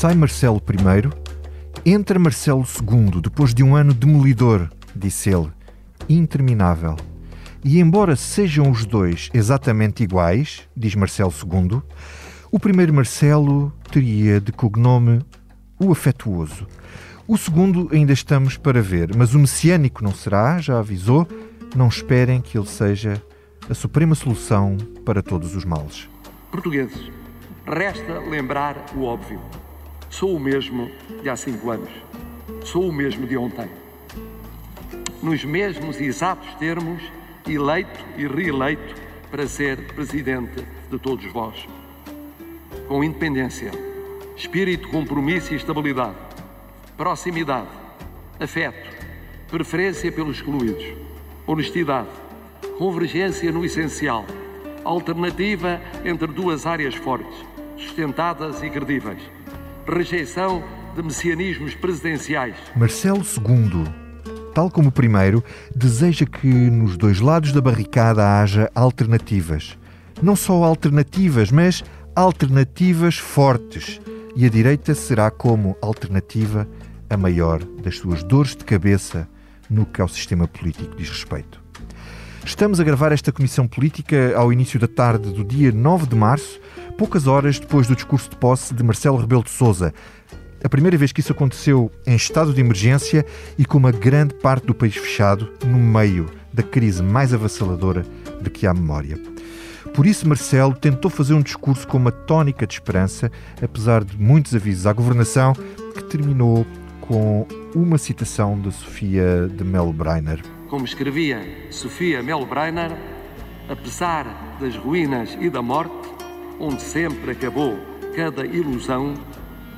Sai Marcelo I, entra Marcelo II, depois de um ano demolidor, disse ele, interminável. E embora sejam os dois exatamente iguais, diz Marcelo II, o primeiro Marcelo teria de cognome o afetuoso. O segundo ainda estamos para ver, mas o messiânico não será, já avisou. Não esperem que ele seja a suprema solução para todos os males. Portugueses, resta lembrar o óbvio. Sou o mesmo de há cinco anos. Sou o mesmo de ontem. Nos mesmos exatos termos, eleito e reeleito para ser presidente de todos vós. Com independência, espírito, compromisso e estabilidade, proximidade, afeto, preferência pelos excluídos, honestidade, convergência no essencial, alternativa entre duas áreas fortes, sustentadas e credíveis, rejeição de messianismos presidenciais. Marcelo II, tal como o primeiro, deseja que nos dois lados da barricada haja alternativas. Não só alternativas, mas alternativas fortes. E a direita será como alternativa a maior das suas dores de cabeça no que ao sistema político diz respeito. Estamos a gravar esta comissão política ao início da tarde do dia 9 de março, poucas horas depois do discurso de posse de Marcelo Rebelo de Sousa. A primeira vez que isso aconteceu em estado de emergência e com uma grande parte do país fechado no meio da crise mais avassaladora de que há memória. Por isso, Marcelo tentou fazer um discurso com uma tónica de esperança, apesar de muitos avisos à governação, que terminou com uma citação de Sofia de Melbreiner. Como escrevia Sofia Melbreiner, apesar das ruínas e da morte, onde sempre acabou cada ilusão,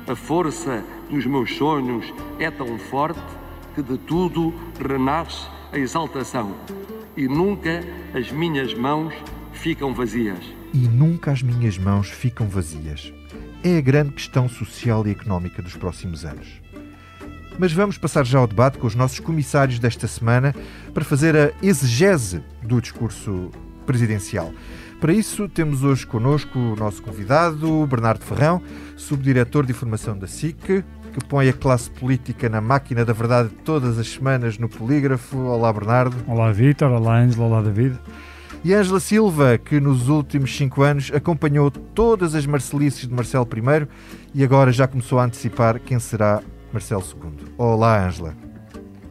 a força dos meus sonhos é tão forte que de tudo renasce a exaltação e nunca as minhas mãos ficam vazias. E nunca as minhas mãos ficam vazias. É a grande questão social e económica dos próximos anos. Mas vamos passar já ao debate com os nossos comissários desta semana para fazer a exegese do discurso presidencial. Para isso, temos hoje connosco o nosso convidado, Bernardo Ferrão, subdiretor de informação da SIC, que põe a classe política na máquina da verdade todas as semanas no polígrafo. Olá, Bernardo. Olá, Vítor. Olá, Ângela. Olá, David. E Ângela Silva, que nos últimos cinco anos acompanhou todas as Marcelices de Marcelo I e agora já começou a antecipar quem será Marcelo II. Olá, Ângela.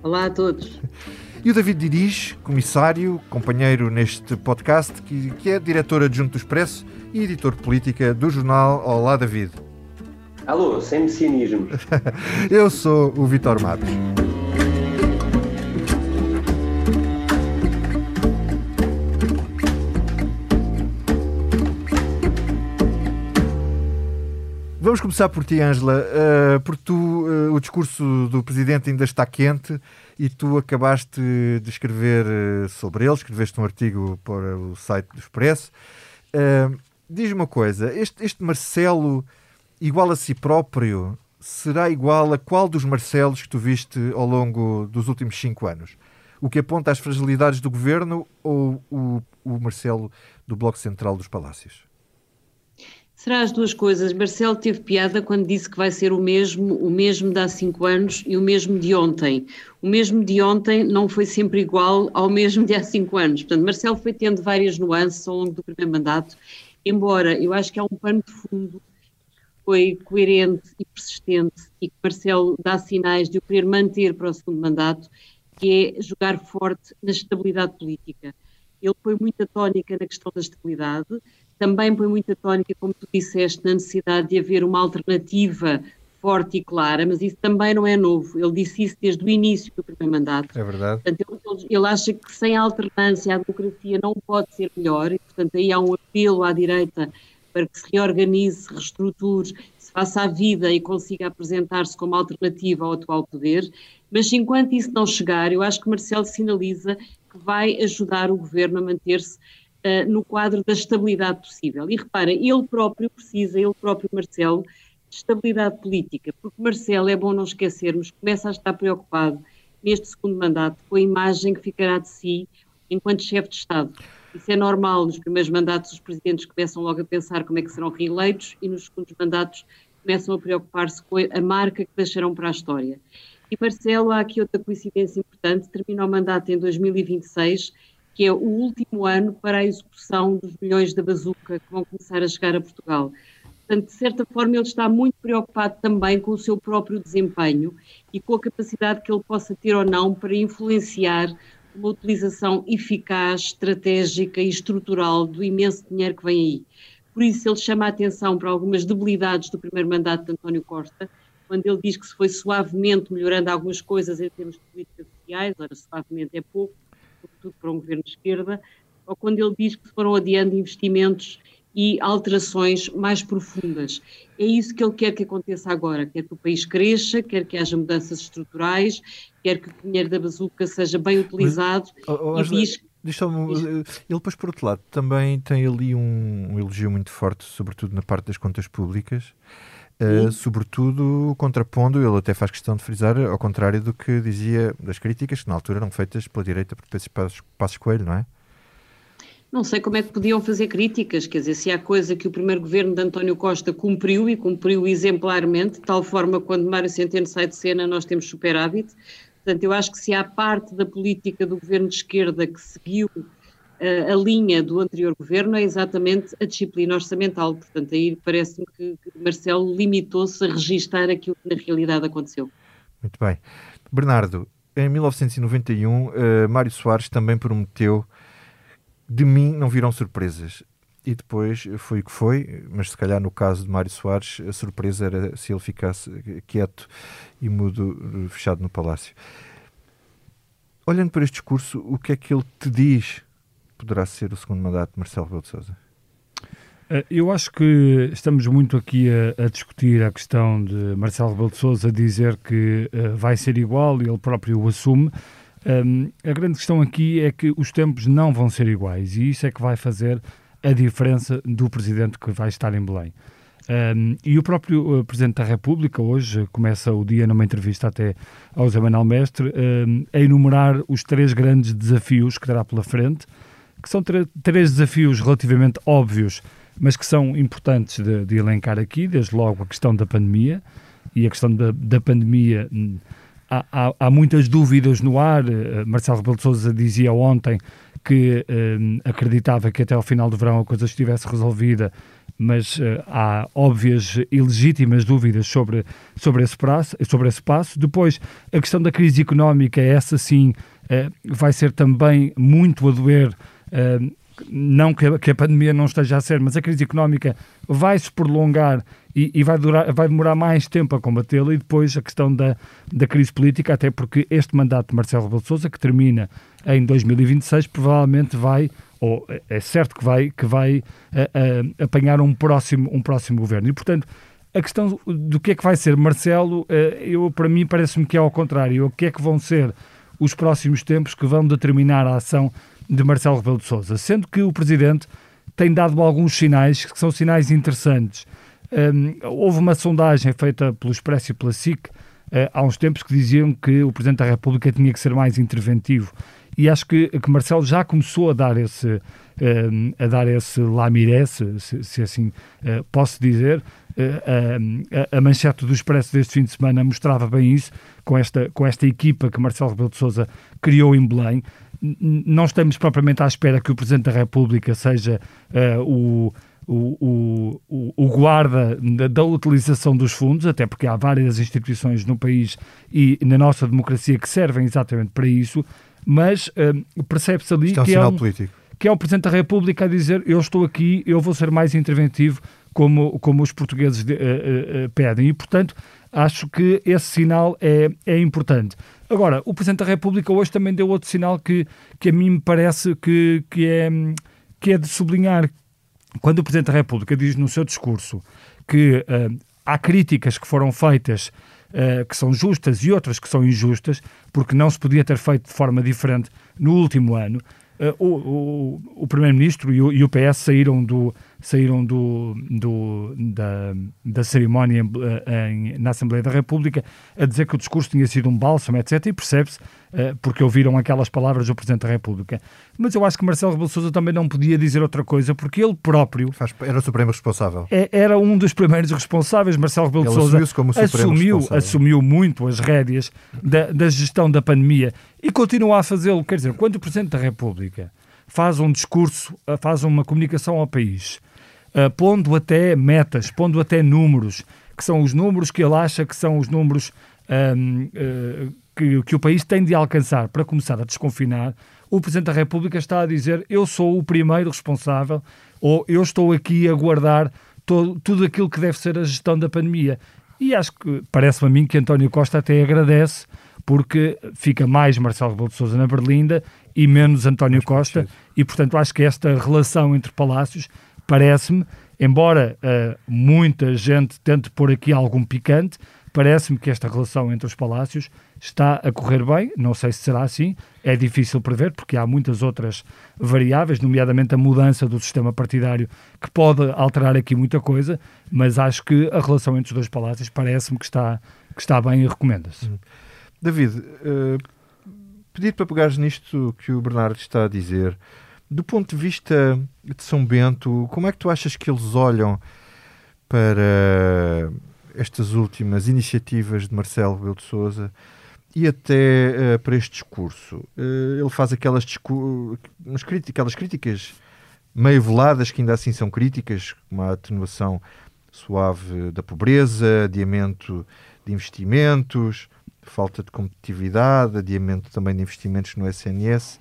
Olá a todos. E o David Diriz, comissário, companheiro neste podcast, que, que é diretor adjunto do Expresso e editor política do jornal Olá, David. Alô, sem messianismo. Eu sou o Vitor Matos. Vamos começar por ti, Ângela, uh, porque tu, uh, o discurso do Presidente ainda está quente e tu acabaste de escrever uh, sobre ele, escreveste um artigo para o site do Expresso. Diz-me uma coisa, este, este Marcelo igual a si próprio será igual a qual dos Marcelos que tu viste ao longo dos últimos cinco anos? O que aponta às fragilidades do governo ou o, o Marcelo do Bloco Central dos Palácios? Será as duas coisas. Marcelo teve piada quando disse que vai ser o mesmo, o mesmo de há cinco anos e o mesmo de ontem. O mesmo de ontem não foi sempre igual ao mesmo de há cinco anos. Portanto, Marcelo foi tendo várias nuances ao longo do primeiro mandato, embora eu acho que há um pano de fundo que foi coerente e persistente e que Marcelo dá sinais de o querer manter para o segundo mandato, que é jogar forte na estabilidade política. Ele foi muita tónica na questão da estabilidade, também põe muita tónica, como tu disseste, na necessidade de haver uma alternativa forte e clara, mas isso também não é novo. Ele disse isso desde o início do primeiro mandato. É verdade. Portanto, ele, ele acha que sem alternância a democracia não pode ser melhor e, portanto, aí há um apelo à direita para que se reorganize, se reestruture, se faça a vida e consiga apresentar-se como alternativa ao atual poder. Mas enquanto isso não chegar, eu acho que Marcelo sinaliza que vai ajudar o governo a manter-se uh, no quadro da estabilidade possível. E repara, ele próprio precisa, ele próprio Marcelo, de estabilidade política, porque Marcelo, é bom não esquecermos, começa a estar preocupado neste segundo mandato com a imagem que ficará de si enquanto chefe de Estado. Isso é normal, nos primeiros mandatos os presidentes começam logo a pensar como é que serão reeleitos e nos segundos mandatos começam a preocupar-se com a marca que deixarão para a história. E Marcelo, há aqui outra coincidência importante, termina o mandato em 2026, que é o último ano para a execução dos milhões da bazuca que vão começar a chegar a Portugal. Portanto, de certa forma, ele está muito preocupado também com o seu próprio desempenho e com a capacidade que ele possa ter ou não para influenciar uma utilização eficaz, estratégica e estrutural do imenso dinheiro que vem aí. Por isso, ele chama a atenção para algumas debilidades do primeiro mandato de António Costa, quando ele diz que se foi suavemente melhorando algumas coisas em termos de políticas sociais, ora, suavemente é pouco, sobretudo para um governo de esquerda, ou quando ele diz que foram adiando investimentos e alterações mais profundas. É isso que ele quer que aconteça agora, quer que o país cresça, quer que haja mudanças estruturais, quer que o dinheiro da bazuca seja bem utilizado Mas, oh, oh, diz ele depois, por outro lado, também tem ali um, um, elogio muito forte, sobretudo na parte das contas públicas, uh, sobretudo contrapondo, ele até faz questão de frisar, ao contrário do que dizia das críticas, que na altura eram feitas pela direita por Passos, Passos Coelho, não é? Não sei como é que podiam fazer críticas, quer dizer, se há coisa que o primeiro governo de António Costa cumpriu e cumpriu exemplarmente, de tal forma quando Mário Centeno sai de cena nós temos superávit. Portanto, eu acho que se há parte da política do governo de esquerda que seguiu a linha do anterior governo, é exatamente a disciplina orçamental. Portanto, aí parece-me que, Marcelo limitou-se a registar aquilo que na realidade aconteceu. Muito bem. Bernardo, em 1991, uh, eh, Mário Soares também prometeu de mim não viram surpresas. E depois foi o que foi, mas se calhar no caso de Mário Soares, a surpresa era se ele ficasse quieto e mudo, fechado no palácio. Olhando para este discurso, o que é que ele te diz poderá ser o segundo mandato de Marcelo Rebelo de Sousa? Eh, eu acho que estamos muito aqui a, a, discutir a questão de Marcelo Rebelo de Sousa dizer que uh, vai ser igual e ele próprio o assume. Um, a grande questão aqui é que os tempos não vão ser iguais e isso é que vai fazer a diferença do presidente que vai estar em Belém. Um, e o próprio uh, Presidente da República hoje começa o dia numa entrevista até ao Zé Manuel Mestre um, a enumerar os três grandes desafios que terá pela frente, que são três desafios relativamente óbvios, mas que são importantes de, de, elencar aqui, desde logo a questão da pandemia, e a questão da, da pandemia hum, há, há, muitas dúvidas no ar. Uh, Marcelo Rebelo de Sousa dizia ontem que uh, acreditava que até ao final do verão a coisa estivesse resolvida, mas uh, há óbvias e legítimas dúvidas sobre, sobre, esse prazo, sobre esse passo. Depois, a questão da crise económica, essa sim vai ser também muito a doer não que a, que a, pandemia não esteja a ser, mas a crise económica vai se prolongar e, e vai, durar, vai demorar mais tempo a combatê-la, e depois a questão da, da crise política, até porque este mandato de Marcelo Rebelo de que termina em 2026, provavelmente vai, ou é certo que vai, que vai a, a, apanhar um próximo, um próximo governo. E, portanto, a questão do que é que vai ser Marcelo, eh, eu, para mim parece-me que é ao contrário. O que é que vão ser os próximos tempos que vão determinar a ação de Marcelo Rebelo de Sousa, sendo que o Presidente tem dado alguns sinais que são sinais interessantes. Um, houve uma sondagem feita pelo Expresso e pela SIC uh, há uns tempos que diziam que o Presidente da República tinha que ser mais interventivo e acho que, que Marcelo já começou a dar esse, a dar esse lamiré, se, se assim uh, posso dizer. Uh, a, a, manchete do Expresso deste fim de semana mostrava bem isso, com esta, com esta equipa que Marcelo Rebelo de Sousa criou em Belém. Não estamos propriamente à espera que o Presidente da República seja o o, o, o guarda da, da, utilização dos fundos, até porque há várias instituições no país e na nossa democracia que servem exatamente para isso, mas uh, percebe-se ali é que, é um, que é o Presidente da República a dizer eu estou aqui, eu vou ser mais interventivo como, como os portugueses de, uh, uh, pedem. E, portanto, acho que esse sinal é, é importante. Agora, o Presidente da República hoje também deu outro sinal que, que a mim me parece que, que, é, que é de sublinhar, quando o Presidente da República diz no seu discurso que uh, há críticas que foram feitas uh, que são justas e outras que são injustas, porque não se podia ter feito de forma diferente no último ano, uh, o, o, o Primeiro-Ministro e, e, o PS saíram do, saíram do, do, da, da cerimónia em, em, na Assembleia da República a dizer que o discurso tinha sido um bálsamo, etc. E percebe-se uh, porque ouviram aquelas palavras do Presidente da República. Mas eu acho que Marcelo Rebelo Sousa também não podia dizer outra coisa, porque ele próprio... Era o Supremo responsável. É, era um dos primeiros responsáveis. Marcelo Rebelo ele Sousa assumiu, assumiu muito as rédeas da, da gestão da pandemia e continua a fazê-lo. Quer dizer, quando o Presidente da República faz um discurso, eh, faz uma comunicação ao país uh, pondo até metas, pondo até números, que são os números que ele acha que são os números um, uh, eh, que, que o país tem de alcançar. Para começar a desconfinar, o Presidente da República está a dizer eu sou o primeiro responsável ou eu estou aqui a guardar todo, tudo aquilo que deve ser a gestão da pandemia. E acho que parece-me a mim que António Costa até agradece porque fica mais Marcelo Rebelo de Sousa na Berlinda e menos António Costa. E, portanto, acho que esta relação entre palácios parece-me, embora uh, muita gente tente pôr aqui algum picante, parece-me que esta relação entre os palácios está a correr bem. Não sei se será assim, é difícil prever, porque há muitas outras variáveis, nomeadamente a mudança do sistema partidário, que pode alterar aqui muita coisa, mas acho que a relação entre os dois palácios parece-me que está, que está bem e recomenda-se. Hum. David, uh, para pegares nisto que o Bernardo está a dizer. Do ponto de vista de São Bento, como é que tu achas que eles olham para estas últimas iniciativas de Marcelo Rebelo de Sousa e até uh, para este discurso? Uh, ele faz aquelas, aquelas críticas meio veladas, que ainda assim são críticas, como a atenuação suave da pobreza, adiamento de investimentos, falta de competitividade, adiamento também de investimentos no SNS.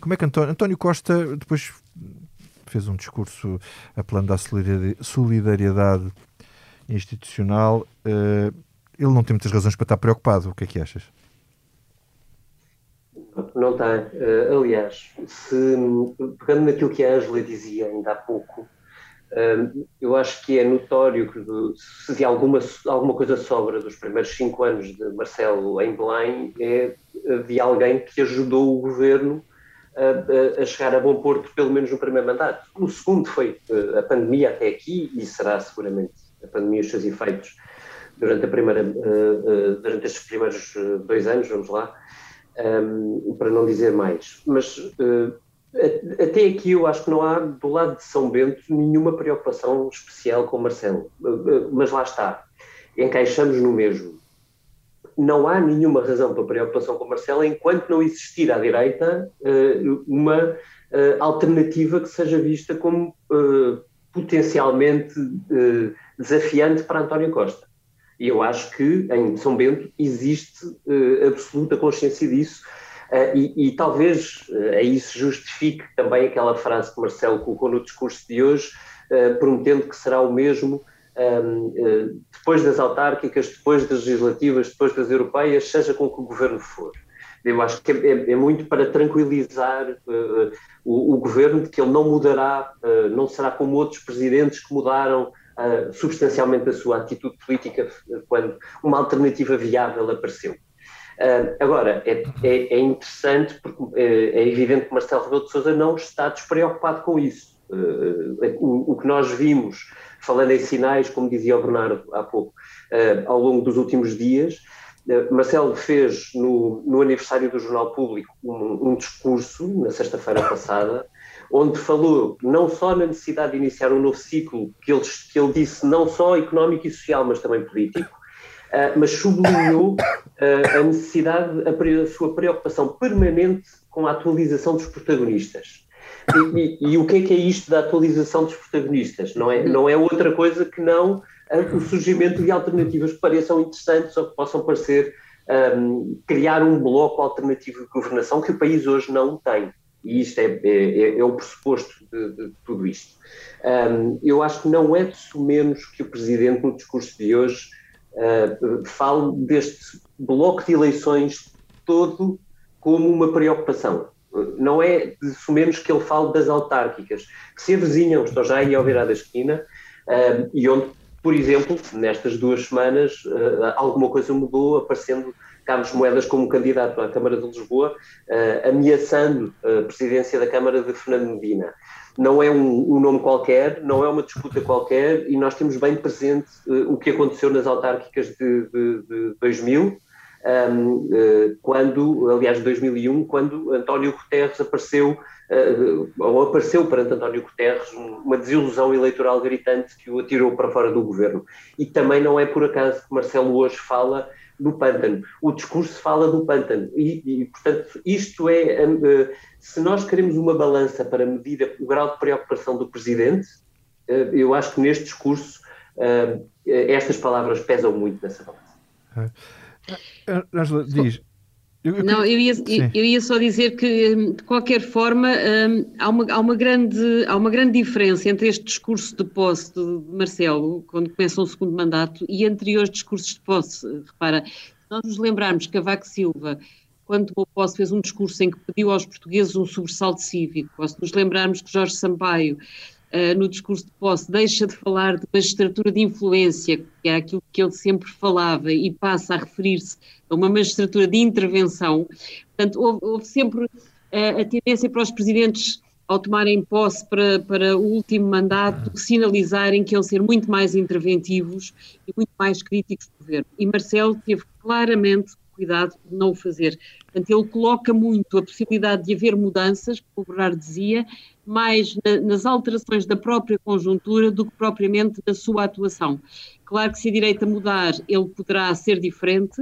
Como é que António, António Costa depois fez um discurso apelando à solidariedade institucional. Uh, ele não tem muitas razões para estar preocupado. O que é que achas? Não tem. Uh, aliás, se, pegando naquilo que a Angela dizia ainda há pouco, uh, eu acho que é notório que se alguma, alguma coisa sobra dos primeiros cinco anos de Marcelo em Belém, é de alguém que ajudou o governo a, a, chegar a bom porto, pelo menos no primeiro mandato. O segundo foi eh, a pandemia até aqui, e será seguramente a pandemia e os seus efeitos durante, a primeira, eh, eh, durante estes primeiros dois anos, vamos lá, ehm, para não dizer mais. Mas até aqui eu acho que não há, do lado de São Bento, nenhuma preocupação especial com Marcelo. Mas lá está, encaixamos no mesmo não há nenhuma razão para preocupação com Marcelo enquanto não existir à direita uh, uma uh, alternativa que seja vista como uh, potencialmente desafiante para António Costa. E eu acho que em São Bento existe absoluta consciência disso. E, e, talvez a isso justifique também aquela frase que Marcelo colocou no discurso de hoje, prometendo que será o mesmo eh, depois das autárquicas, depois das legislativas, depois das europeias, seja com que o governo for. Eu acho que é, é muito para tranquilizar uh, o, o, governo de que ele não mudará, uh, não será como outros presidentes que mudaram uh, substancialmente a sua atitude política quando uma alternativa viável apareceu. agora, é, é, é, interessante porque é, é evidente que Marcelo Rebelo de Sousa não está despreocupado com isso. o, o que nós vimos falando em sinais, como dizia o Bernardo há pouco, uh, ao longo dos últimos dias. Uh, Marcelo fez no, no, aniversário do Jornal Público um, um discurso, na sexta-feira passada, onde falou não só na necessidade de iniciar um novo ciclo, que ele, que ele disse não só económico e social, mas também político, uh, mas sublinhou uh, a necessidade, a, a, sua preocupação permanente com a atualização dos protagonistas. E, e, e, o que é que é isto da atualização dos protagonistas? Não é, não é outra coisa que não o surgimento de alternativas que pareçam interessantes ou que possam parecer um, criar um bloco alternativo de governação que o país hoje não tem. E isto é, é, é, é o pressuposto de, de tudo isto. Um, eu acho que não é de menos que o Presidente, no discurso de hoje, uh, fale deste bloco de eleições todo como uma preocupação não é de menos que ele fale das autárquicas, que se avizinham, estou já aí ao virar da esquina, uh, e onde, por exemplo, nestas duas semanas, uh, alguma coisa mudou, aparecendo Carlos Moedas como candidato à Câmara de Lisboa, uh, ameaçando a presidência da Câmara de Fernando Medina. Não é um, um, nome qualquer, não é uma disputa qualquer, e nós temos bem presente uh, o que aconteceu nas autárquicas de, de, de 2000, um, uh, quando, aliás, 2001, quando António Guterres apareceu, uh, ou apareceu perante António Guterres uma desilusão eleitoral gritante que o atirou para fora do governo. E também não é por acaso que Marcelo hoje fala do pântano. O discurso fala do pântano. E, e portanto, isto é. Uh, se nós queremos uma balança para medir o grau de preocupação do Presidente, eu acho que neste discurso estas palavras pesam muito nessa balança. É. Angela, diz. Eu, eu, não, eu ia, eu ia, só dizer que, hum, de qualquer forma, um, há, uma, há, uma grande, há uma grande diferença entre este discurso de posse de Marcelo, quando começa o segundo mandato, e anteriores discursos de posse. Repara, se nós nos lembrarmos que Cavaco Silva, quando tomou posse, fez um discurso em que pediu aos portugueses um sobressalto cívico, ou se nos lembrarmos que Jorge Sampaio uh, no discurso de posse, deixa de falar de magistratura de influência, que era aquilo que ele sempre falava, e passa a referir-se a uma magistratura de intervenção. Portanto, houve, houve sempre uh, a tendência para os presidentes ao tomarem posse para, para o último mandato, sinalizarem que iam ser muito mais interventivos e muito mais críticos do governo. E Marcelo teve claramente cuidado de não o fazer. Portanto, ele coloca muito a possibilidade de haver mudanças, como o Bernardo dizia, mais na, nas alterações da própria conjuntura do que propriamente da sua atuação. Claro que se a direita mudar, ele poderá ser diferente,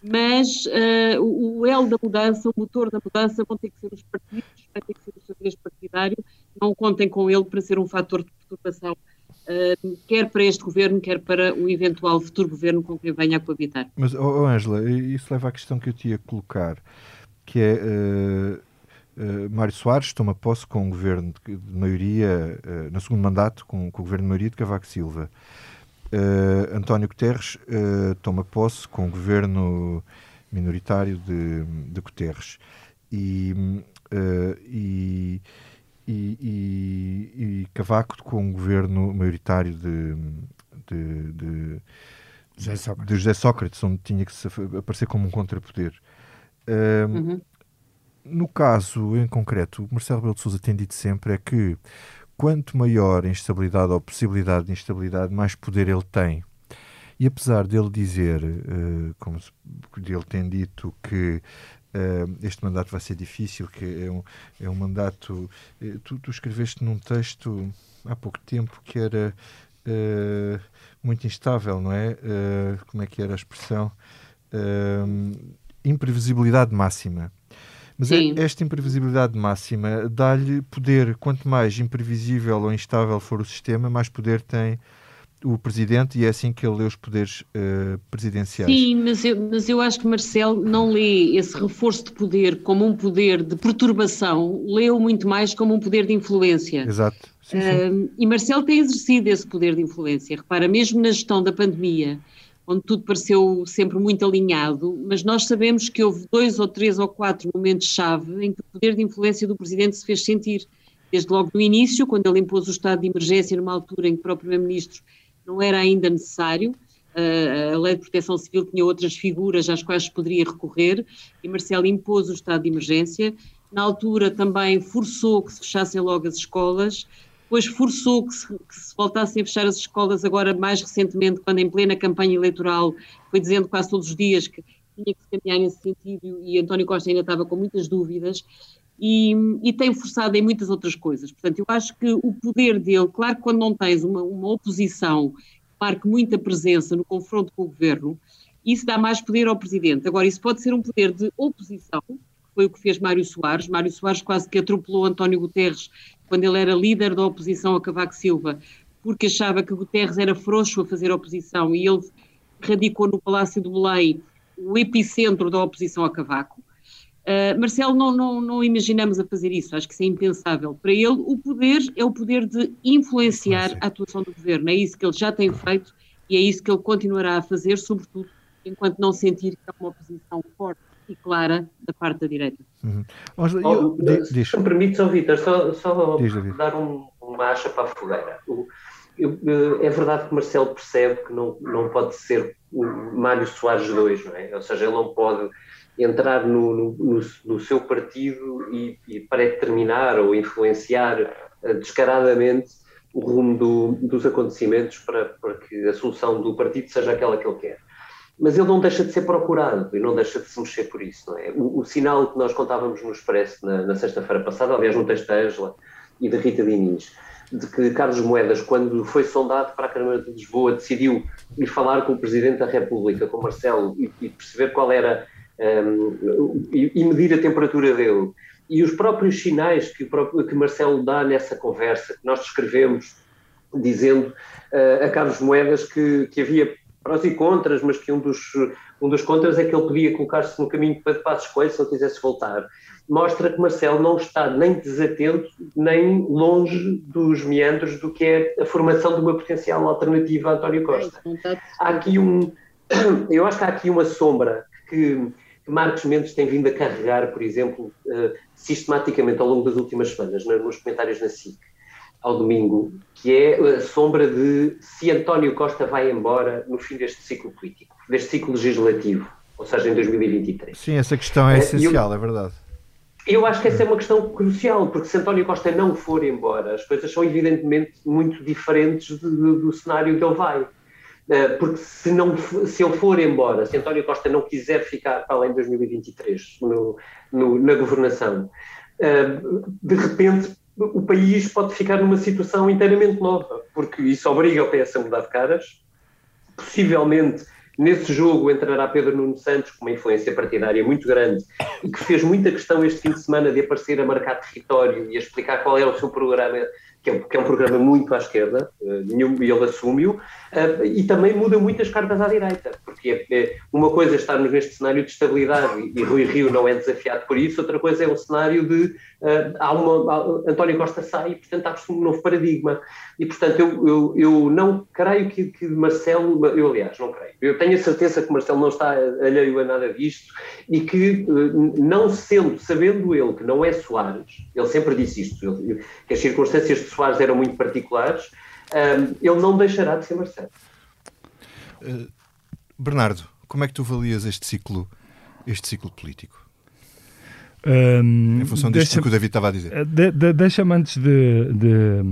mas uh, o, o L da mudança, o motor da mudança, vão ter que ser os partidos, vai ter que ser o seu partidário, não contem com ele para ser um fator de perturbação, uh, quer para este governo, quer para o eventual futuro governo com quem venha a coabitar. Mas, oh, Ângela, isso leva à questão que eu te ia colocar, que é... Uh Uh, Mário Soares toma posse com um governo de, maioria, no segundo mandato, com, com, o governo de maioria de Cavaco Silva. António Guterres toma posse com o governo minoritário de, de Guterres. E, e, e, e, Cavaco com um governo maioritário de, de, de, José Sócrates. de José Sócrates, onde tinha que aparecer como um contrapoder. Uhum no caso em concreto, o Marcelo Rebelo de Sousa tem dito sempre é que quanto maior a instabilidade ou possibilidade de instabilidade, mais poder ele tem. E apesar dele dizer, uh, como ele tem dito, que este mandato vai ser difícil, que é um, é um mandato. Uh, tu, tu, escreveste num texto há pouco tempo que era muito instável, não é? como é que era a expressão? imprevisibilidade máxima. Mas é Sim. esta imprevisibilidade máxima dá-lhe poder. Quanto mais imprevisível ou instável for o sistema, mais poder tem o presidente e é assim que ele lê os poderes uh, presidenciais. Sim, mas eu, mas eu acho que Marcelo não lê esse reforço de poder como um poder de perturbação, leu muito mais como um poder de influência. Exato. Sim, sim. Uh, e Marcelo tem exercido esse poder de influência. Repara, mesmo na gestão da pandemia, onde tudo pareceu sempre muito alinhado, mas nós sabemos que houve dois ou três ou quatro momentos-chave em que o poder de influência do Presidente se fez sentir. Desde logo no início, quando ele impôs o estado de emergência numa altura em que para o Primeiro-Ministro não era ainda necessário, a Lei de Proteção Civil tinha outras figuras às quais poderia recorrer, e Marcelo impôs o estado de emergência. Na altura também forçou que se fechassem logo as escolas, depois forçou que se, que se, voltassem a fechar as escolas, agora mais recentemente, quando em plena campanha eleitoral foi dizendo quase todos os dias que tinha que se caminhar nesse sentido e António Costa ainda estava com muitas dúvidas. E, e, tem forçado em muitas outras coisas. Portanto, eu acho que o poder dele, claro que quando não tens uma, uma oposição que marque muita presença no confronto com o governo, isso dá mais poder ao presidente. Agora, isso pode ser um poder de oposição, foi o que fez Mário Soares. Mário Soares quase que atropelou António Guterres quando ele era líder da oposição a Cavaco Silva, porque achava que Guterres era frouxo a fazer oposição e ele radicou no Palácio do Belém o epicentro da oposição a Cavaco. Uh, Marcelo, não, não, não, imaginamos a fazer isso, acho que isso é impensável. Para ele, o poder é o poder de influenciar a atuação do governo, é isso que ele já tem feito e é isso que ele continuará a fazer, sobretudo enquanto não sentir que há uma oposição forte e clara da parte da direita. Uhum. Mas, eu, oh, se me permite, Vitor, só, só diz, dar um, uma acha para a fogueira. O, eu, é verdade que Marcelo percebe que não, não pode ser o Mário Soares 2, não é? Ou seja, ele não pode entrar no, no, no seu partido e, e predeterminar ou influenciar uh, descaradamente o rumo do, dos acontecimentos para, para que a solução do partido seja aquela que ele quer. Mas ele não deixa de ser procurado e não deixa de se mexer por isso, não é? O, o sinal que nós contávamos no Expresso na, na sexta-feira passada, aliás, no texto da Ângela e da Rita Diniz, de que Carlos Moedas, quando foi sondado para a Câmara de Lisboa, decidiu ir falar com o Presidente da República, com Marcelo, e, e perceber qual era um, e, e, medir a temperatura dele. E os próprios sinais que, que Marcelo dá nessa conversa, que nós descrevemos, dizendo uh, a Carlos Moedas que, que havia prós e contras, mas que um dos, um dos contras é que ele podia colocar-se no caminho para Passos Coelho se ele quisesse voltar mostra que Marcelo não está nem desatento, nem longe dos meandros do que é a formação de uma potencial alternativa a António Costa. Há aqui um, eu acho que há aqui uma sombra que, que Marcos Mendes tem vindo a carregar, por exemplo, uh, sistematicamente ao longo das últimas semanas, nos comentários na SIC, ao domingo, que é a sombra de se António Costa vai embora no fim deste ciclo político, deste ciclo legislativo, ou seja, em 2023. Sim, essa questão é, é essencial, eu, é verdade. Eu acho que essa é uma questão crucial, porque se António Costa não for embora, as coisas são evidentemente muito diferentes do, do, do cenário que ele vai. Eh, porque se, não, se ele for embora, se António Costa não quiser ficar para além de 2023 no, no, na governação, eh, de repente o país pode ficar numa situação inteiramente nova, porque isso obriga o PS a mudar de caras, possivelmente Nesse jogo entrará Pedro Nuno Santos com uma influência partidária muito grande e que fez muita questão este fim de semana de aparecer a marcar território e a explicar qual era o seu programa que é, que é um programa muito à esquerda, uh, e ele assume-o, uh, e também muda muitas cartas à direita, porque é, é, uma coisa é estarmos neste cenário de estabilidade e, e Rui Rio não é desafiado por isso, outra coisa é um cenário de uh, há uma, há, António Costa sai e, portanto, há um novo paradigma. E, portanto, eu, eu, eu não creio que, que Marcelo, eu aliás, não creio, eu tenho a certeza que Marcelo não está alheio a nada disto e que, não sendo, sabendo ele que não é Soares, ele sempre disse isto, ele, que as circunstâncias de Soares eram muito particulares, um, ele não deixará de ser Marcelo. Uh, Bernardo, como é que tu avalias este ciclo, este ciclo político? Um, em função disto que o David estava a dizer. Eh, de, de, Deixa-me antes de, de,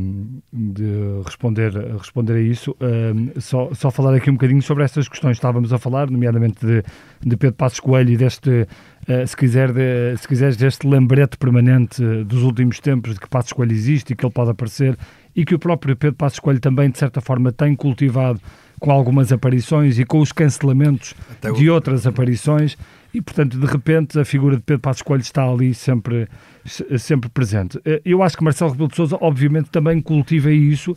de, responder, responder a isso, um, só, só falar aqui um bocadinho sobre estas questões que estávamos a falar, nomeadamente de, de Pedro Passos Coelho e deste, uh, se, quiser de, se quiseres, deste lembrete permanente dos últimos tempos de que Passos Coelho existe e que ele pode aparecer e que o próprio Pedro Passos Coelho também, de certa forma, tem cultivado com algumas aparições e com os cancelamentos Até de outras aparições e, portanto, de repente, a figura de Pedro Passos Coelho está ali sempre, sempre presente. Eh, eu acho que Marcelo Rebelo de Sousa, obviamente, também cultiva isso,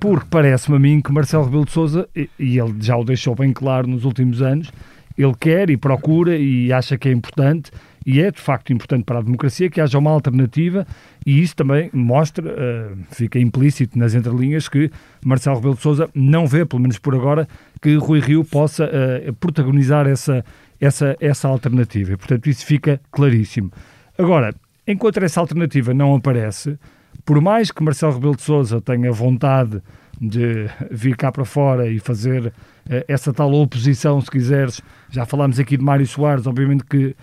porque parece-me a mim que Marcelo Rebelo de Sousa, e ele já o deixou bem claro nos últimos anos, ele quer e procura e acha que é importante e é de facto importante para a democracia que haja uma alternativa e isso também mostra, uh, fica implícito nas entrelinhas que Marcelo Rebelo de Sousa não vê, pelo menos por agora, que Rui Rio possa uh, protagonizar essa, essa, essa alternativa. E, portanto, isso fica claríssimo. Agora, enquanto essa alternativa não aparece, por mais que Marcelo Rebelo de Sousa tenha vontade de vir cá para fora e fazer uh, essa tal oposição, se quiseres, já falámos aqui de Mário Soares, obviamente que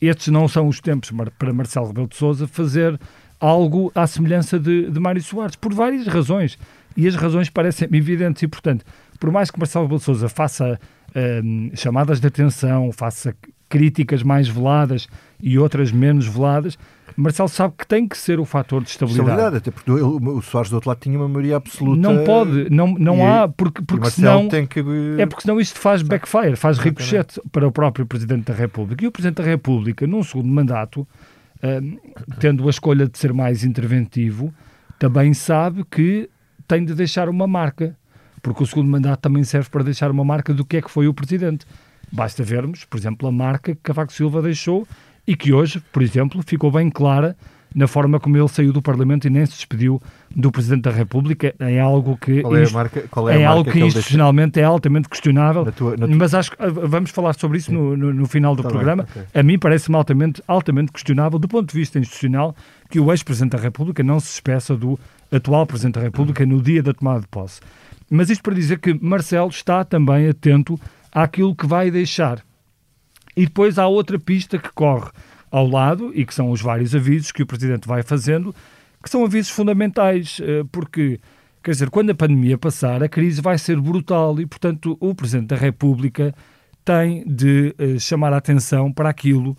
estes não são os tempos para Marcelo Rebelo de Sousa fazer algo à semelhança de, de Mário Soares, por várias razões. E as razões parecem evidentes e, portanto, por mais que Marcelo Rebelo de Sousa faça uh, chamadas de atenção, faça críticas mais veladas e outras menos veladas, Marcelo sabe que tem que ser o fator de estabilidade. Estabilidade, até porque o Soares do outro lado tinha uma maioria absoluta. Não pode, não, não e, há, porque, porque senão. Tem que... É porque senão isto faz backfire, faz ricochete para o próprio Presidente da República. E o Presidente da República, num segundo mandato, tendo a escolha de ser mais interventivo, também sabe que tem de deixar uma marca porque o segundo mandato também serve para deixar uma marca do que é que foi o presidente. Basta vermos, por exemplo, a marca que Cavaco Silva deixou e que hoje, por exemplo, ficou bem clara na forma como ele saiu do Parlamento e nem se despediu do Presidente da República, é algo que, qual é, marca, qual é, é algo que, que institucionalmente deixa... é altamente questionável, na tua, na tua... mas acho que ah, vamos falar sobre isso no, no, no, final do tá programa. Bem, okay. A mim parece-me altamente, altamente questionável, do ponto de vista institucional, que o ex-Presidente da República não se espeça do atual Presidente da República no dia da tomada de posse. Mas isto para dizer que Marcelo está também atento àquilo que vai deixar. E depois há outra pista que corre ao lado, e que são os vários avisos que o Presidente vai fazendo, que são avisos fundamentais, eh, porque, quer dizer, quando a pandemia passar, a crise vai ser brutal e, portanto, o Presidente da República tem de uh, chamar a atenção para aquilo,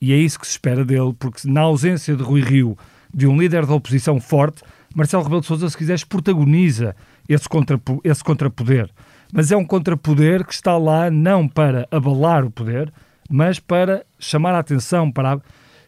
e é isso que se espera dele, porque na ausência de Rui Rio, de um líder da oposição forte, Marcelo Rebelo de Sousa, se quiseres, protagoniza esse, contra, esse contrapoder. Mas é um contrapoder que está lá não para abalar o poder, mas para chamar a atenção, para,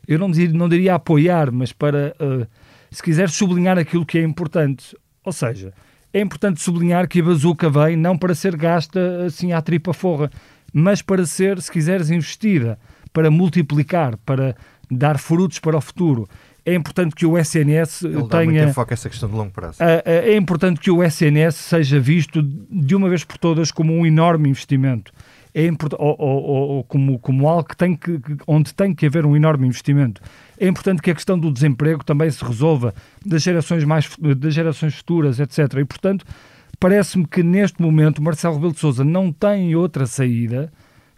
eu não diria, não diria apoiar, mas para, uh, se quiser, sublinhar aquilo que é importante. Ou seja, é importante sublinhar que a bazuca vem não para ser gasta assim à tripa forra, mas para ser, se quiseres, investida, para multiplicar, para dar frutos para o futuro. É importante que o SNS Ele tenha. foco essa questão de longo prazo. É importante que o SNS seja visto de uma vez por todas como um enorme investimento é ou, ou, ou, como, como algo que tem que, onde tem que haver um enorme investimento. É importante que a questão do desemprego também se resolva das gerações, mais, das gerações futuras, etc. E, portanto, parece-me que neste momento Marcelo Rebelo de Sousa não tem outra saída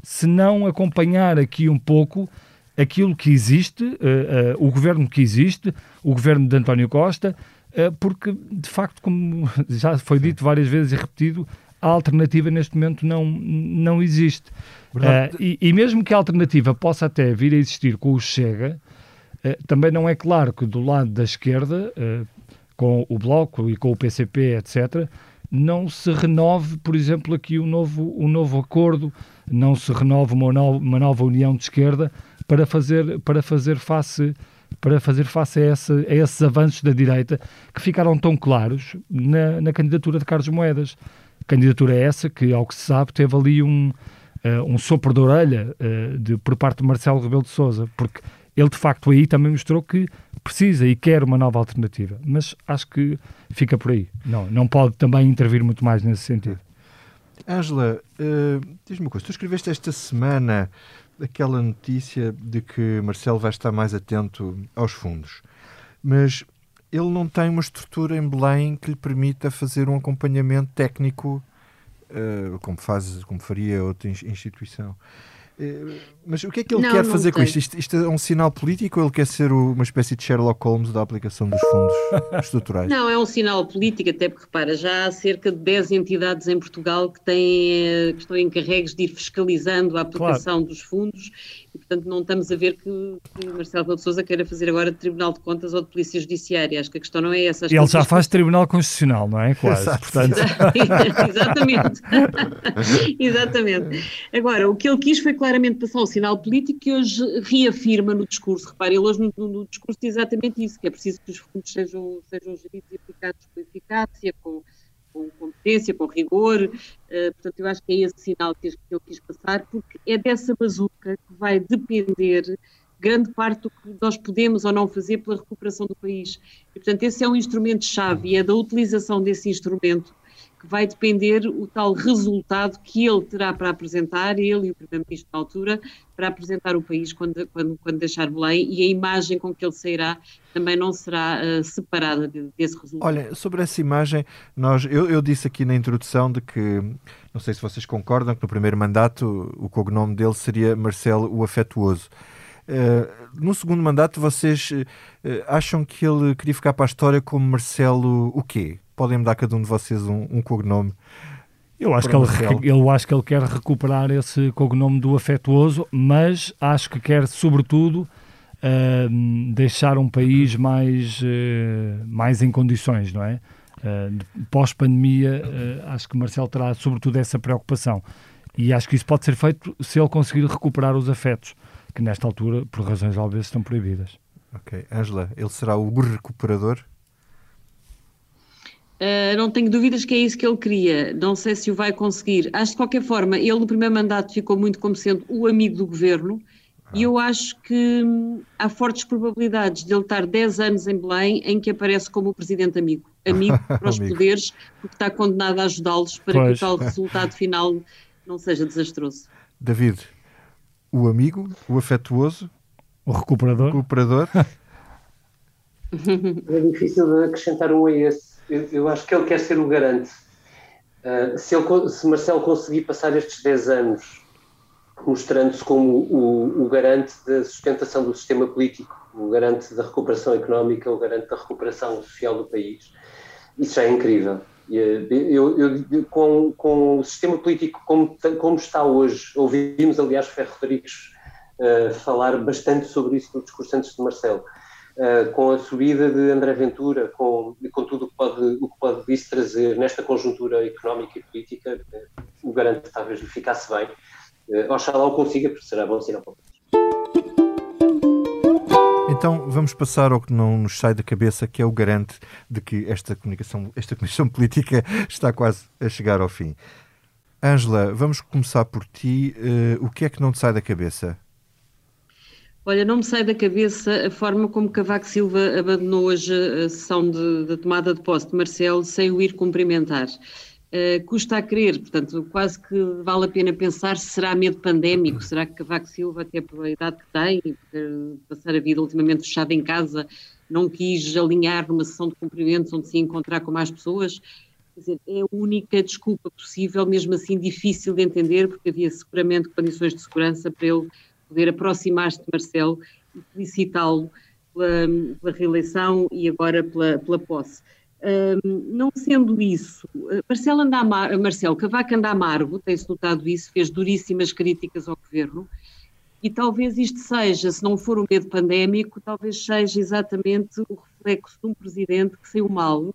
se não acompanhar aqui um pouco aquilo que existe, uh, uh, o governo que existe, o governo de António Costa, uh, porque, de facto, como já foi dito várias vezes e repetido, a alternativa neste momento não, não existe. Uh, e, e, mesmo que a alternativa possa até vir a existir com o Chega, uh, também não é claro que do lado da esquerda, uh, com o Bloco e com o PCP, etc., não se renove, por exemplo, aqui um novo, um novo acordo, não se renove uma, no, uma nova união de esquerda para fazer, para fazer face para fazer face a, essa, a esses avanços da direita que ficaram tão claros na, na candidatura de Carlos Moedas. Candidatura é essa que, ao que se sabe, teve ali um, uh, um sopro de orelha uh, de, por parte de Marcelo Rebelo de Sousa, porque ele de facto aí também mostrou que precisa e quer uma nova alternativa. Mas acho que fica por aí. Não, não pode também intervir muito mais nesse sentido. Ângela, uh, diz-me uma coisa. Tu escreveste esta semana aquela notícia de que Marcelo vai estar mais atento aos fundos. Mas ele não tem uma estrutura em Belém que lhe permita fazer um acompanhamento técnico uh, como, faz, como faria outra instituição. Uh, mas o que é que ele não, quer não fazer tem. com isto? isto? isto? é um sinal político ou ele quer ser o, uma espécie de Sherlock Holmes da aplicação dos fundos estruturais? Não, é um sinal político, até porque, repara, já há cerca de 10 entidades em Portugal que, têm, eh, que estão encarregues de ir fiscalizando a aplicação claro. dos fundos e, portanto, não estamos a ver que, que Marcelo Rebelo de Sousa queira fazer agora de Tribunal de Contas ou de Polícia Judiciária. Acho que a questão não é essa. Ele já faz que... Tribunal Constitucional, não é? Quase. Portanto... Exatamente. Exatamente. Agora, o que ele quis foi claramente passar o sinal político que hoje reafirma no discurso. Repare, ele hoje no, no, discurso diz exatamente isso, que é preciso que os fundos sejam, sejam geridos e aplicados com eficácia, com com competência, com rigor. Uh, portanto, eu acho que é esse sinal que, eu quis passar, porque é dessa bazuca que vai depender grande parte do que nós podemos ou não fazer pela recuperação do país. E, portanto, esse é um instrumento-chave e é da utilização desse instrumento que vai depender o tal resultado que ele terá para apresentar, ele e o Primeiro-Ministro na altura, para apresentar o país quando, quando, quando, deixar Belém e a imagem com que ele sairá também não será uh, separada desse resultado. Olha, sobre essa imagem, nós, eu, eu disse aqui na introdução de que, não sei se vocês concordam, que no primeiro mandato o cognome dele seria Marcelo o Afetuoso. Uh, no segundo mandato, vocês uh, acham que ele queria ficar para a história como Marcelo o quê? podem-me dar cada um de vocês um, um cognome. Eu acho, que ele, eu acho que ele quer recuperar esse cognome do afetuoso, mas acho que quer, sobretudo, uh, deixar um país mais, uh, mais em condições, não é? Uh, Pós-pandemia, acho que Marcelo terá, sobretudo, essa preocupação. E acho que isso pode ser feito se ele conseguir recuperar os afetos, que nesta altura, por razões óbvias, estão proibidas. Ok. Ângela, ele será o recuperador? Uh, não tenho dúvidas que é isso que ele queria. Não sei se o vai conseguir. Acho de qualquer forma, ele no primeiro mandato ficou muito como sendo o amigo do governo E eu acho que hum, há fortes probabilidades de ele estar 10 anos em Belém em que aparece como o presidente amigo. Amigo para os poderes, porque está condenado a ajudá-los para pois. que o tal resultado final não seja desastroso. David, o amigo, o afetuoso, o recuperador. O recuperador. é difícil de acrescentar um a esse. Eu, eu acho que ele quer ser o garante. Uh, se, ele, se Marcelo conseguir passar estes 10 anos mostrando-se como o, o, garante da sustentação do sistema político, o garante da recuperação económica, o garante da recuperação social do país. Isso já é incrível. Eh, eu, eu, com, com, o sistema político como, como, está hoje, ouvimos, aliás, Ferro Rodrigues uh, falar bastante sobre isso no discurso antes de Marcelo. Uh, com a subida de André Ventura, com, com tudo o que, pode, o que pode isso trazer nesta conjuntura económica e política, uh, o garante talvez lhe ficasse bem. Uh, oxalá o consiga, porque será bom sinal para todos. Então vamos passar ao que não nos sai da cabeça, que é o garante de que esta comunicação, esta comissão política está quase a chegar ao fim. Ângela, vamos começar por ti. Uh, o que é que não te sai da cabeça? Olha, não me sai da cabeça a forma como Cavaco Silva abandonou hoje a sessão de tomada de posse de Marcelo sem o ir cumprimentar. Uh, custa a crer, portanto, quase que vale a pena pensar se será medo pandémico, será que Cavaco Silva, até pela idade que tem, por passar a vida ultimamente fechado em casa, não quis alinhar numa sessão de cumprimentos onde se encontrar com mais pessoas. Quer dizer, é a única desculpa possível, mesmo assim difícil de entender, porque havia seguramente condições de segurança para ele poder aproximar-se de Marcelo e felicitá-lo pela, pela, reeleição e agora pela, pela posse. Não sendo isso, Marcelo, anda amar, Marcelo Cavaco anda amargo, tem-se notado isso, fez duríssimas críticas ao governo, e talvez isto seja, se não for o medo pandémico, talvez seja exatamente o reflexo de um presidente que saiu mal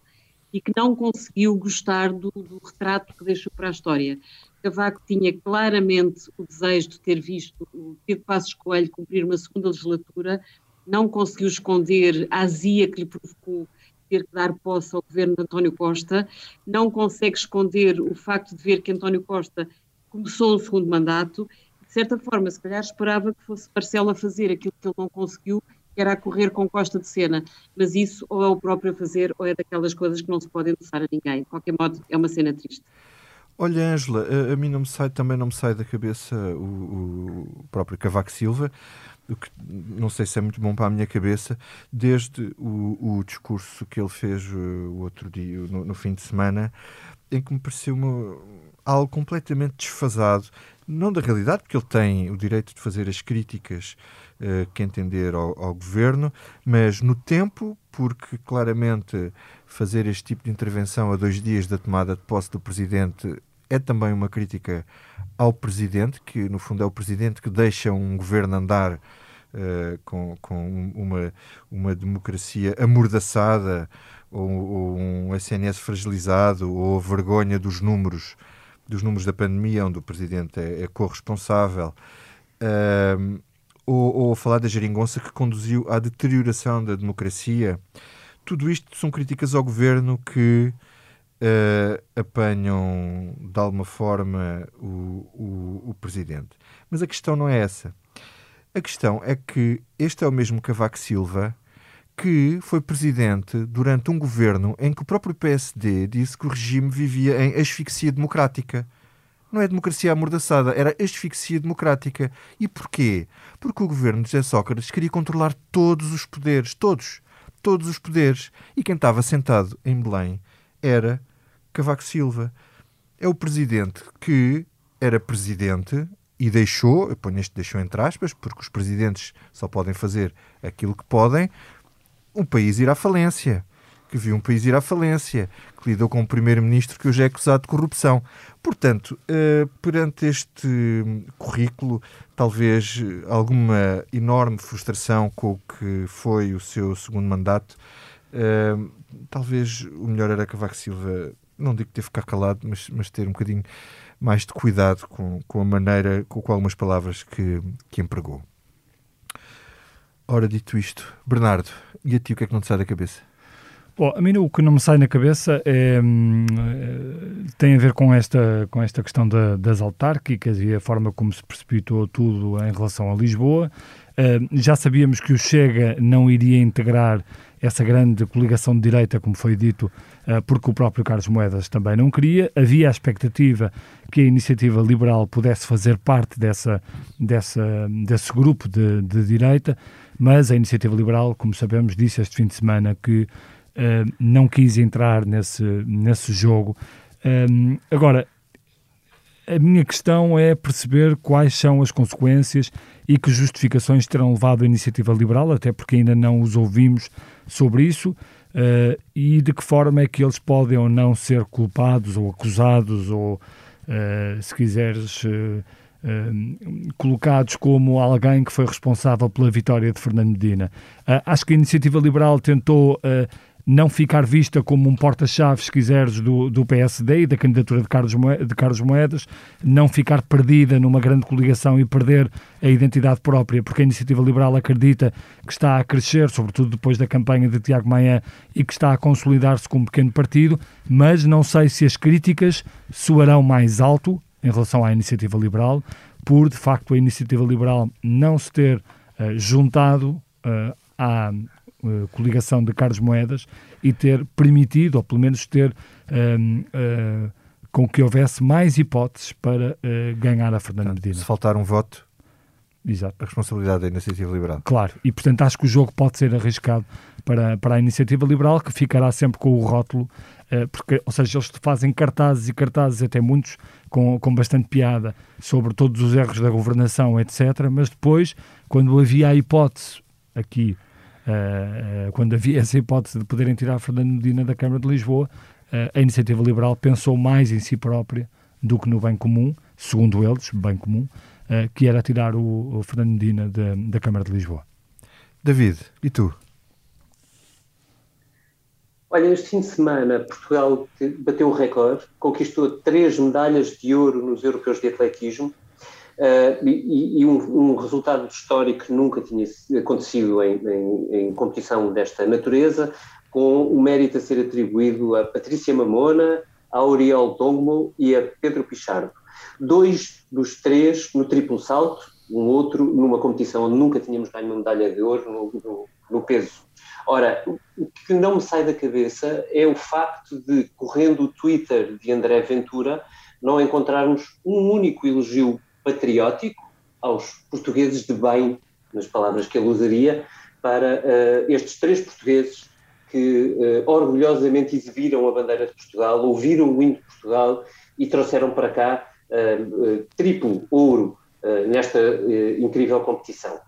e que não conseguiu gostar do, do retrato que deixou para a história. Cavaco tinha claramente o desejo de ter visto o Pedro Passos Coelho cumprir uma segunda legislatura, não conseguiu esconder a azia que lhe provocou ter que dar posse ao governo de António Costa, não consegue esconder o facto de ver que António Costa começou um segundo mandato, de certa forma, se calhar esperava que fosse Marcelo a fazer aquilo que ele não conseguiu, que era a correr com Costa de cena, mas isso ou é o próprio a fazer ou é daquelas coisas que não se podem endossar a ninguém. De qualquer modo, é uma cena triste. Olha, Ângela, a, a, mim não me sai, também não me sai da cabeça o, o próprio Cavaco Silva o que não sei se é muito bom para a minha cabeça, desde o, o discurso que ele fez uh, o outro dia, no, no, fim de semana, em que me pareceu uma, algo completamente desfasado, não da realidade, porque ele tem o direito de fazer as críticas uh, que entender ao, ao governo, mas no tempo, porque claramente fazer este tipo de intervenção a dois dias da tomada de posse do presidente é também uma crítica ao presidente, que no fundo é o presidente que deixa um governo andar uh, com, com uma, uma democracia amordaçada, ou, ou, um SNS fragilizado, ou a vergonha dos números, dos números da pandemia, onde o presidente é, é corresponsável. Uh, ou, ou falar da geringonça que conduziu à deterioração da democracia. Tudo isto são críticas ao governo que uh, apanham de alguma forma o, o, o, presidente. Mas a questão não é essa. A questão é que este é o mesmo Cavaco Silva que foi presidente durante um governo em que o próprio PSD disse que o regime vivia em asfixia democrática. Não é democracia amordaçada, era asfixia democrática. E porquê? Porque o governo de José Sócrates queria controlar todos os poderes, todos, todos os poderes. E quem estava sentado em Belém era Cavaco Silva. É o presidente que era presidente e deixou, eu ponho este deixou entre aspas, porque os presidentes só podem fazer aquilo que podem, um país ir à falência. Que viu um país ir à falência, que lidou com um primeiro-ministro que hoje é acusado de corrupção. Portanto, uh, perante este currículo, talvez alguma enorme frustração com o que foi o seu segundo mandato, uh, talvez o melhor era Cavaco Silva não digo ter ficar calado, mas, mas ter um bocadinho mais de cuidado com, com a maneira, com, com algumas palavras que, que empregou. Ora, dito isto, Bernardo, e a ti o que é que não te sai da cabeça? Bom, a mim o que não me sai na cabeça é, hum, eh, tem a ver com esta, com esta questão da, das autárquicas e a forma como se precipitou tudo em relação a Lisboa. Uh, já sabíamos que o Chega não iria integrar essa grande coligação de direita, como foi dito, uh, porque o próprio Carlos Moedas também não queria. Havia a expectativa que a iniciativa liberal pudesse fazer parte dessa, dessa, desse grupo de, de direita, mas a iniciativa liberal, como sabemos, disse este fim de semana que uh, não quis entrar nesse, nesse jogo. Um, agora, a minha questão é perceber quais são as consequências e que justificações terão levado a iniciativa liberal, até porque ainda não os ouvimos sobre isso, uh, e de que forma é que eles podem ou não ser culpados ou acusados ou, uh, se quiseres, uh, colocados como alguém que foi responsável pela vitória de Fernando Medina. acho que a iniciativa liberal tentou não ficar vista como um porta-chave, se quiseres, do, do PSD e da candidatura de Carlos, Moedas, de Carlos Moedas, não ficar perdida numa grande coligação e perder a identidade própria, porque a Iniciativa Liberal acredita que está a crescer, sobretudo depois da campanha de Tiago Maia, e que está a consolidar-se como um pequeno partido, mas não sei se as críticas soarão mais alto em relação à Iniciativa Liberal, por, de facto, a Iniciativa Liberal não se ter uh, juntado uh, à uh, coligação de Carlos Moedas e ter permitido, ou pelo menos ter uh, com que houvesse mais hipóteses para uh, ganhar a Fernando Medina. Se faltar um voto, Exato. a responsabilidade da Iniciativa Liberal. Claro, e portanto acho que o jogo pode ser arriscado para, para a Iniciativa Liberal, que ficará sempre com o rótulo, porque, ou seja, eles fazem cartazes e cartazes, até muitos, com, com bastante piada, sobre todos os erros da governação, etc. Mas depois, quando havia a hipótese aqui Uh, quando havia essa hipótese de poderem tirar Fernando Medina da Câmara de Lisboa, uh, a iniciativa liberal pensou mais em si própria do que no bem comum, segundo eles, bem comum, que era tirar o, o Fernando Medina da, da Câmara de Lisboa. David, e tu? Olha, este fim de semana Portugal bateu o recorde, conquistou três medalhas de ouro nos europeus de atletismo, Uh, e, e um, um, resultado histórico que nunca tinha acontecido em, em, em, competição desta natureza, com o mérito a ser atribuído a Patrícia Mamona, a Auriel Tongmo e a Pedro Pichardo. Dois dos três no triplo salto, um outro numa competição onde nunca tínhamos ganho uma medalha de ouro no, no, no peso. Ora, o que não me sai da cabeça é o facto de, correndo o Twitter de André Ventura, não encontrarmos um único elogio patriótico aos portugueses de bem, nas palavras que ele usaria, para uh, estes três portugueses que uh, orgulhosamente exibiram a bandeira de Portugal, ouviram o hino de Portugal e trouxeram para cá uh, triplo ouro nesta incrível competição.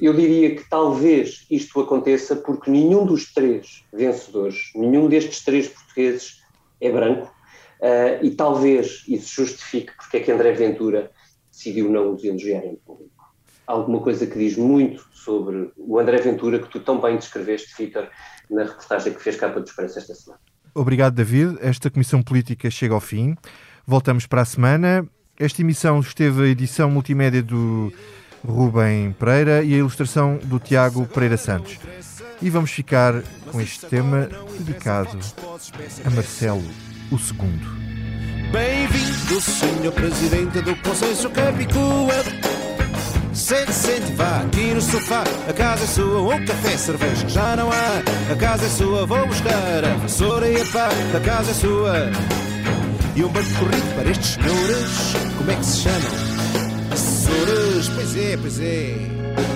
eu diria que talvez isto aconteça porque nenhum dos três vencedores, nenhum destes três portugueses é branco, Uh, e talvez isso justifique porque é que André Ventura decidiu não os elogiar em público. Alguma coisa que diz muito sobre o André Ventura que tu tão bem descreveste, Vitor, na reportagem que fez capa do Expresso esta semana. Obrigado, David. Esta Comissão Política chega ao fim. Voltamos para a semana. Esta emissão esteve a edição multimédia do Rubem Pereira e a ilustração do Tiago Pereira Santos. E vamos ficar com este tema dedicado a Marcelo o segundo. Bem-vindo, senhor presidente do Consenso Capicua. Sente, sente, vá aqui no sofá. A casa é sua, um café, cerveja já não há. A casa é sua, vou buscar a vassoura e a pá. A casa é sua. E um banco corrido para estes senhores. Como é que se chamam? Assessores, pois é, pois é.